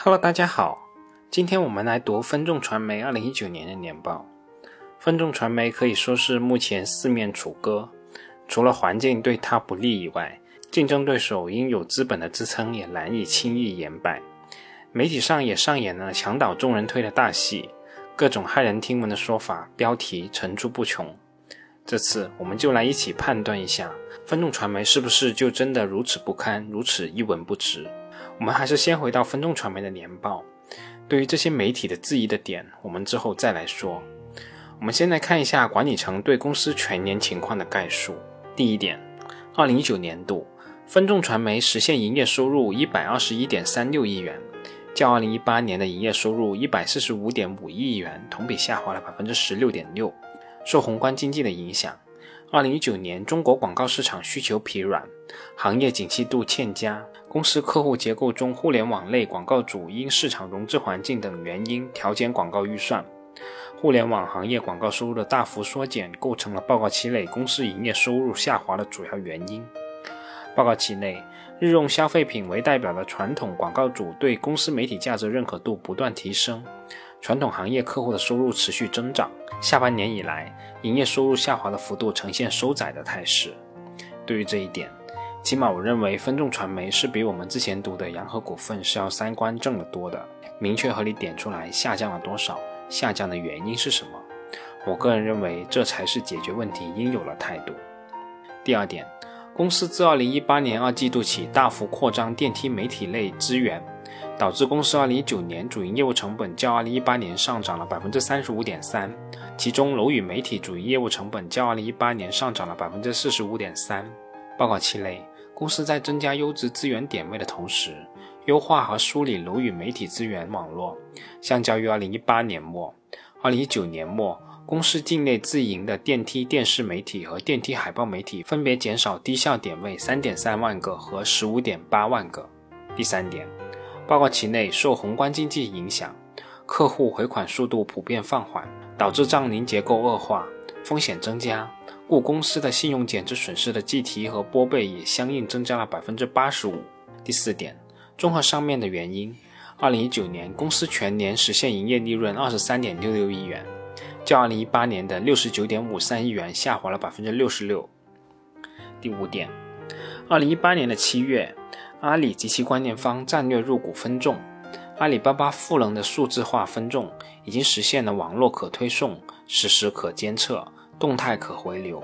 Hello，大家好，今天我们来读分众传媒二零一九年的年报。分众传媒可以说是目前四面楚歌，除了环境对它不利以外，竞争对手因有资本的支撑也难以轻易言败。媒体上也上演了墙倒众人推的大戏，各种骇人听闻的说法、标题层出不穷。这次我们就来一起判断一下，分众传媒是不是就真的如此不堪，如此一文不值。我们还是先回到分众传媒的年报。对于这些媒体的质疑的点，我们之后再来说。我们先来看一下管理层对公司全年情况的概述。第一点，二零一九年度分众传媒实现营业收入一百二十一点三六亿元，较二零一八年的营业收入一百四十五点五亿元同比下滑了百分之十六点六。受宏观经济的影响，二零一九年中国广告市场需求疲软，行业景气度欠佳。公司客户结构中，互联网类广告主因市场融资环境等原因调减广告预算，互联网行业广告收入的大幅缩减，构成了报告期内公司营业收入下滑的主要原因。报告期内，日用消费品为代表的传统广告主对公司媒体价值认可度不断提升，传统行业客户的收入持续增长。下半年以来，营业收入下滑的幅度呈现收窄的态势。对于这一点，起码我认为分众传媒是比我们之前读的洋河股份是要三观正的多的。明确合理点出来下降了多少，下降的原因是什么？我个人认为这才是解决问题应有的态度。第二点，公司自2018年二季度起大幅扩张电梯媒体类资源，导致公司2019年主营业务成本较2018年上涨了百分之三十五点三，其中楼宇媒体主营业务成本较2018年上涨了百分之四十五点三。报告期内，公司在增加优质资源点位的同时，优化和梳理楼宇媒体资源网络。相较于2018年末，2019年末，公司境内自营的电梯电视媒体和电梯海报媒体分别减少低效点位3.3万个和15.8万个。第三点，报告期内受宏观经济影响，客户回款速度普遍放缓，导致账龄结构恶化，风险增加。故公司的信用减值损失的计提和拨备也相应增加了百分之八十五。第四点，综合上面的原因，二零一九年公司全年实现营业利润二十三点六六亿元，较二零一八年的六十九点五三亿元下滑了百分之六十六。第五点，二零一八年的七月，阿里及其关联方战略入股分众，阿里巴巴赋能的数字化分众已经实现了网络可推送、实时可监测。动态可回流，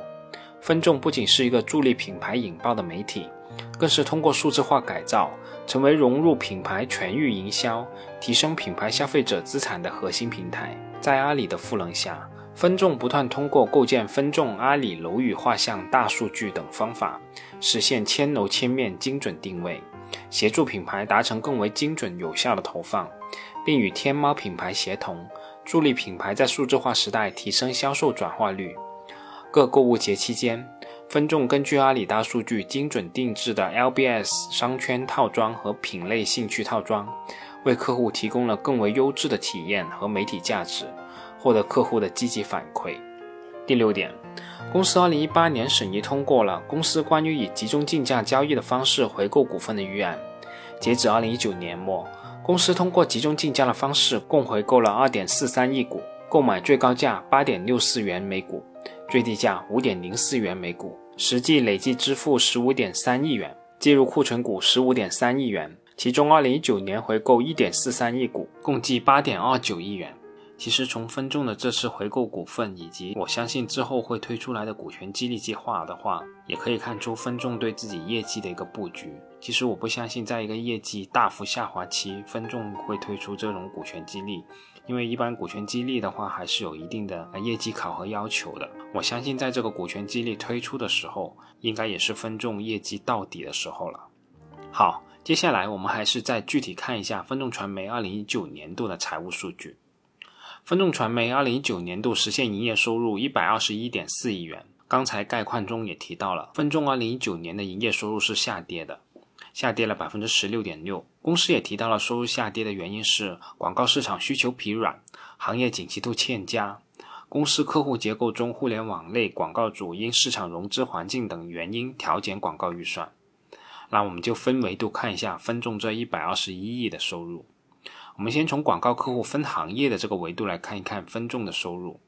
分众不仅是一个助力品牌引爆的媒体，更是通过数字化改造，成为融入品牌全域营销、提升品牌消费者资产的核心平台。在阿里的赋能下，分众不断通过构建分众阿里楼宇画像、大数据等方法，实现千楼千面精准定位，协助品牌达成更为精准有效的投放，并与天猫品牌协同。助力品牌在数字化时代提升销售转化率。各购物节期间，分众根据阿里大数据精准定制的 LBS 商圈套装和品类兴趣套装，为客户提供了更为优质的体验和媒体价值，获得客户的积极反馈。第六点，公司2018年审议通过了公司关于以集中竞价交易的方式回购股份的预案。截止2019年末。公司通过集中竞价的方式，共回购了二点四三亿股，购买最高价八点六四元每股，最低价五点零四元每股，实际累计支付十五点三亿元，计入库存股十五点三亿元，其中二零一九年回购一点四三亿股，共计八点二九亿元。其实从分众的这次回购股份，以及我相信之后会推出来的股权激励计划的话，也可以看出分众对自己业绩的一个布局。其实我不相信，在一个业绩大幅下滑期，分众会推出这种股权激励，因为一般股权激励的话，还是有一定的业绩考核要求的。我相信，在这个股权激励推出的时候，应该也是分众业绩到底的时候了。好，接下来我们还是再具体看一下分众传媒二零一九年度的财务数据。分众传媒二零一九年度实现营业收入一百二十一点四亿元。刚才概况中也提到了，分众二零一九年的营业收入是下跌的，下跌了百分之十六点六。公司也提到了收入下跌的原因是广告市场需求疲软，行业景气度欠佳，公司客户结构中互联网类广告主因市场融资环境等原因调减广告预算。那我们就分维度看一下分众这一百二十一亿的收入。我们先从广告客户分行业的这个维度来看一看分众的收入。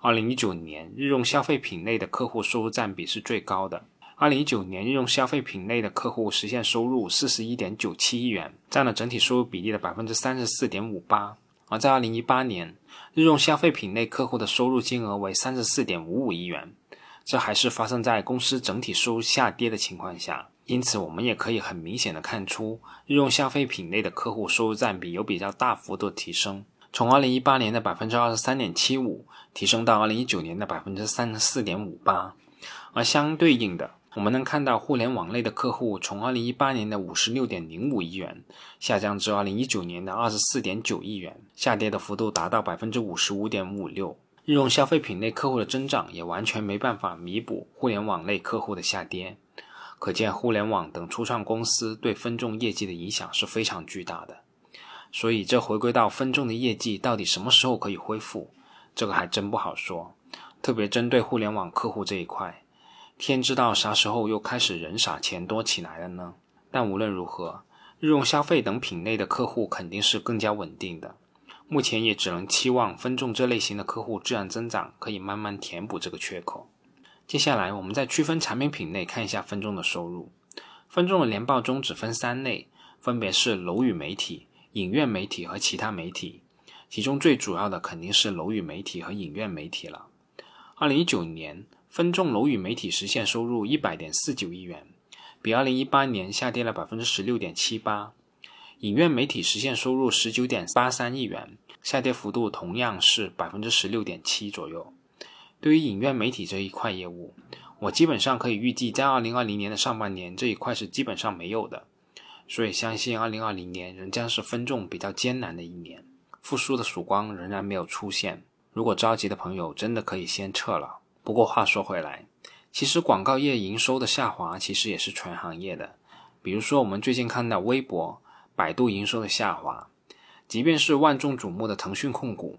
二零一九年，日用消费品类的客户收入占比是最高的。二零一九年，日用消费品类的客户实现收入四十一点九七亿元，占了整体收入比例的百分之三十四点五八。而在二零一八年，日用消费品类客户的收入金额为三十四点五五亿元，这还是发生在公司整体收入下跌的情况下。因此，我们也可以很明显的看出，日用消费品类的客户收入占比有比较大幅度提升。从二零一八年的百分之二十三点七五提升到二零一九年的百分之三十四点五八，而相对应的，我们能看到互联网类的客户从二零一八年的五十六点零五亿元下降至二零一九年的二十四点九亿元，下跌的幅度达到百分之五十五点五六。日用消费品类客户的增长也完全没办法弥补互联网类客户的下跌，可见互联网等初创公司对分众业绩的影响是非常巨大的。所以，这回归到分众的业绩到底什么时候可以恢复，这个还真不好说。特别针对互联网客户这一块，天知道啥时候又开始人傻钱多起来了呢？但无论如何，日用消费等品类的客户肯定是更加稳定的。目前也只能期望分众这类型的客户自然增长可以慢慢填补这个缺口。接下来，我们再区分产品品类看一下分众的收入。分众的年报中只分三类，分别是楼宇媒体。影院媒体和其他媒体，其中最主要的肯定是楼宇媒体和影院媒体了。二零一九年，分众楼宇媒体实现收入一百点四九亿元，比二零一八年下跌了百分之十六点七八。影院媒体实现收入十九点八三亿元，下跌幅度同样是百分之十六点七左右。对于影院媒体这一块业务，我基本上可以预计，在二零二零年的上半年，这一块是基本上没有的。所以，相信二零二零年仍将是分众比较艰难的一年，复苏的曙光仍然没有出现。如果着急的朋友，真的可以先撤了。不过话说回来，其实广告业营收的下滑，其实也是全行业的。比如说，我们最近看到微博、百度营收的下滑，即便是万众瞩目的腾讯控股，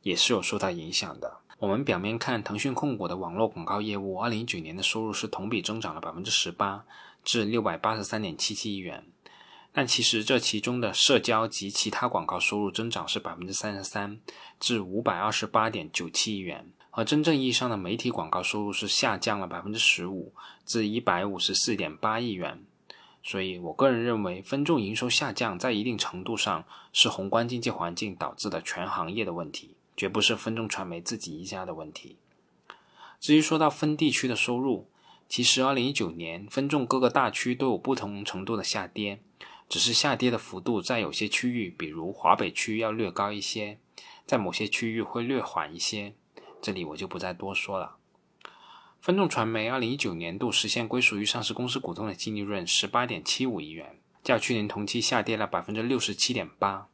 也是有受到影响的。我们表面看，腾讯控股的网络广告业务，二零一九年的收入是同比增长了百分之十八，至六百八十三点七七亿元。但其实这其中的社交及其他广告收入增长是百分之三十三，至五百二十八点九七亿元，而真正意义上的媒体广告收入是下降了百分之十五，至一百五十四点八亿元。所以我个人认为，分众营收下降在一定程度上是宏观经济环境导致的全行业的问题，绝不是分众传媒自己一家的问题。至于说到分地区的收入，其实二零一九年分众各个大区都有不同程度的下跌。只是下跌的幅度在有些区域，比如华北区要略高一些，在某些区域会略缓一些。这里我就不再多说了。分众传媒二零一九年度实现归属于上市公司股东的净利润十八点七五亿元，较去年同期下跌了百分之六十七点八。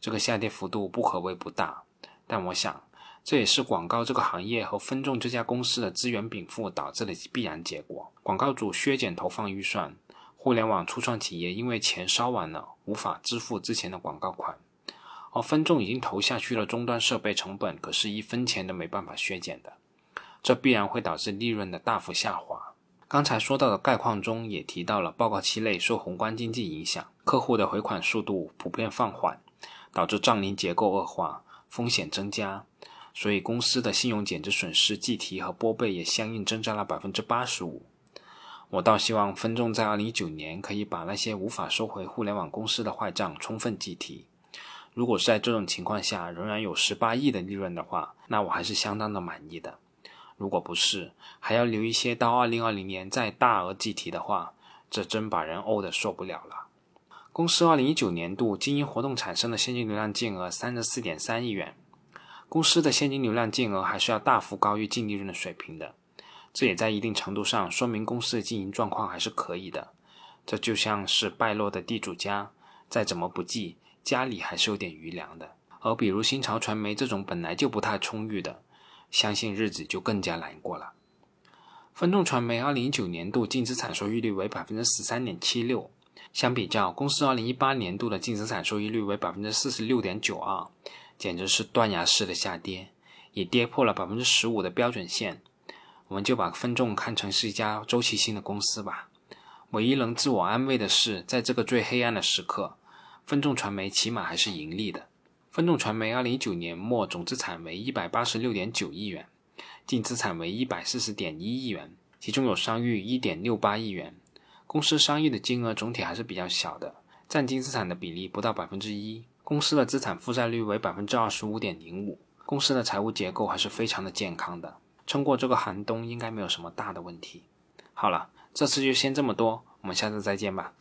这个下跌幅度不可谓不大，但我想这也是广告这个行业和分众这家公司的资源禀赋导致的必然结果。广告主削减投放预算。互联网初创企业因为钱烧完了，无法支付之前的广告款，而分众已经投下去了终端设备成本，可是一分钱都没办法削减的，这必然会导致利润的大幅下滑。刚才说到的概况中也提到了，报告期内受宏观经济影响，客户的回款速度普遍放缓，导致账龄结构恶化，风险增加，所以公司的信用减值损失计提和拨备也相应增加了百分之八十五。我倒希望分众在二零一九年可以把那些无法收回互联网公司的坏账充分计提。如果是在这种情况下仍然有十八亿的利润的话，那我还是相当的满意的。如果不是，还要留一些到二零二零年再大额计提的话，这真把人怄得受不了了。公司二零一九年度经营活动产生的现金流量净额三十四点三亿元，公司的现金流量净额还是要大幅高于净利润的水平的。这也在一定程度上说明公司的经营状况还是可以的。这就像是败落的地主家，再怎么不济，家里还是有点余粮的。而比如新潮传媒这种本来就不太充裕的，相信日子就更加难过了。分众传媒二零一九年度净资产收益率为百分之十三点七六，相比较公司二零一八年度的净资产收益率为百分之四十六点九二，简直是断崖式的下跌，也跌破了百分之十五的标准线。我们就把分众看成是一家周期性的公司吧。唯一能自我安慰的是，在这个最黑暗的时刻，分众传媒起码还是盈利的。分众传媒二零一九年末总资产为一百八十六点九亿元，净资产为一百四十点一亿元，其中有商誉一点六八亿元。公司商誉的金额总体还是比较小的，占净资产的比例不到百分之一。公司的资产负债率为百分之二十五点零五，公司的财务结构还是非常的健康的，撑过这个寒冬应该没有什么大的问题。好了，这次就先这么多，我们下次再见吧。